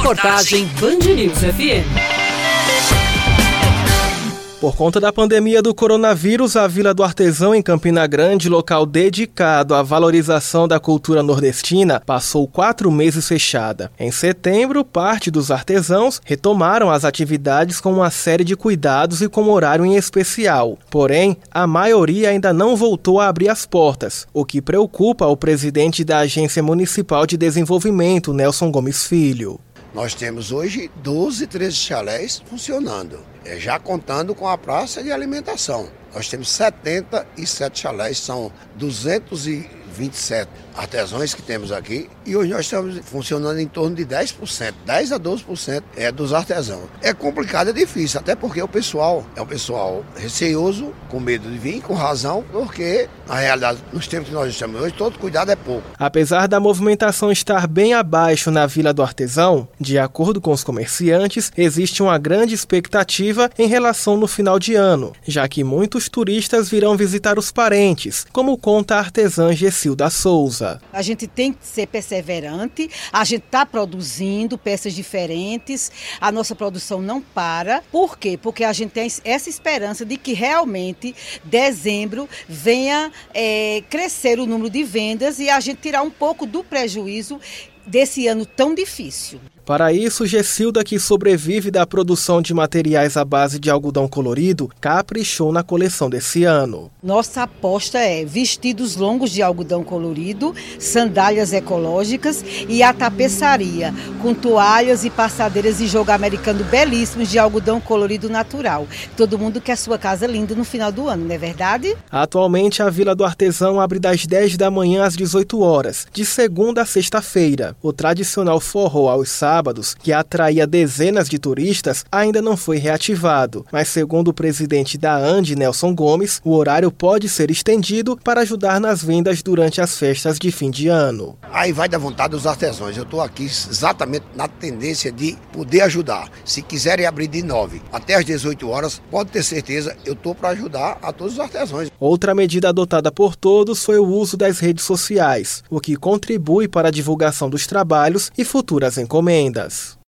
Reportagem Band News FM. Por conta da pandemia do coronavírus, a Vila do Artesão, em Campina Grande, local dedicado à valorização da cultura nordestina, passou quatro meses fechada. Em setembro, parte dos artesãos retomaram as atividades com uma série de cuidados e com horário em especial. Porém, a maioria ainda não voltou a abrir as portas, o que preocupa o presidente da Agência Municipal de Desenvolvimento, Nelson Gomes Filho. Nós temos hoje 12, 13 chalés funcionando, é, já contando com a praça de alimentação. Nós temos 77 chalés, são 227 artesãos que temos aqui e hoje nós estamos funcionando em torno de 10%, 10 a 12% é dos artesãos. É complicado, é difícil, até porque o pessoal é um pessoal receoso, com medo de vir, com razão, porque na realidade, nos tempos que nós estamos hoje, todo cuidado é pouco. Apesar da movimentação estar bem abaixo na Vila do Artesão, de acordo com os comerciantes, existe uma grande expectativa em relação no final de ano, já que muitos turistas virão visitar os parentes, como conta a artesã Gessilda Souza. A gente tem que ser perseverante, a gente está produzindo peças diferentes, a nossa produção não para. Por quê? Porque a gente tem essa esperança de que realmente dezembro venha é, crescer o número de vendas e a gente tirar um pouco do prejuízo desse ano tão difícil. Para isso, Gessilda, que sobrevive da produção de materiais à base de algodão colorido, caprichou na coleção desse ano. Nossa aposta é vestidos longos de algodão colorido, sandálias ecológicas e a tapeçaria, com toalhas e passadeiras de jogo americano belíssimos de algodão colorido natural. Todo mundo quer sua casa linda no final do ano, não é verdade? Atualmente, a Vila do Artesão abre das 10 da manhã às 18 horas, de segunda a sexta-feira. O tradicional forró aos sábados sábados, que atraía dezenas de turistas, ainda não foi reativado. Mas, segundo o presidente da ANDE, Nelson Gomes, o horário pode ser estendido para ajudar nas vendas durante as festas de fim de ano. Aí vai da vontade dos artesãos. Eu estou aqui exatamente na tendência de poder ajudar. Se quiserem abrir de 9 até as 18 horas, pode ter certeza, eu estou para ajudar a todos os artesãos. Outra medida adotada por todos foi o uso das redes sociais, o que contribui para a divulgação dos trabalhos e futuras encomendas.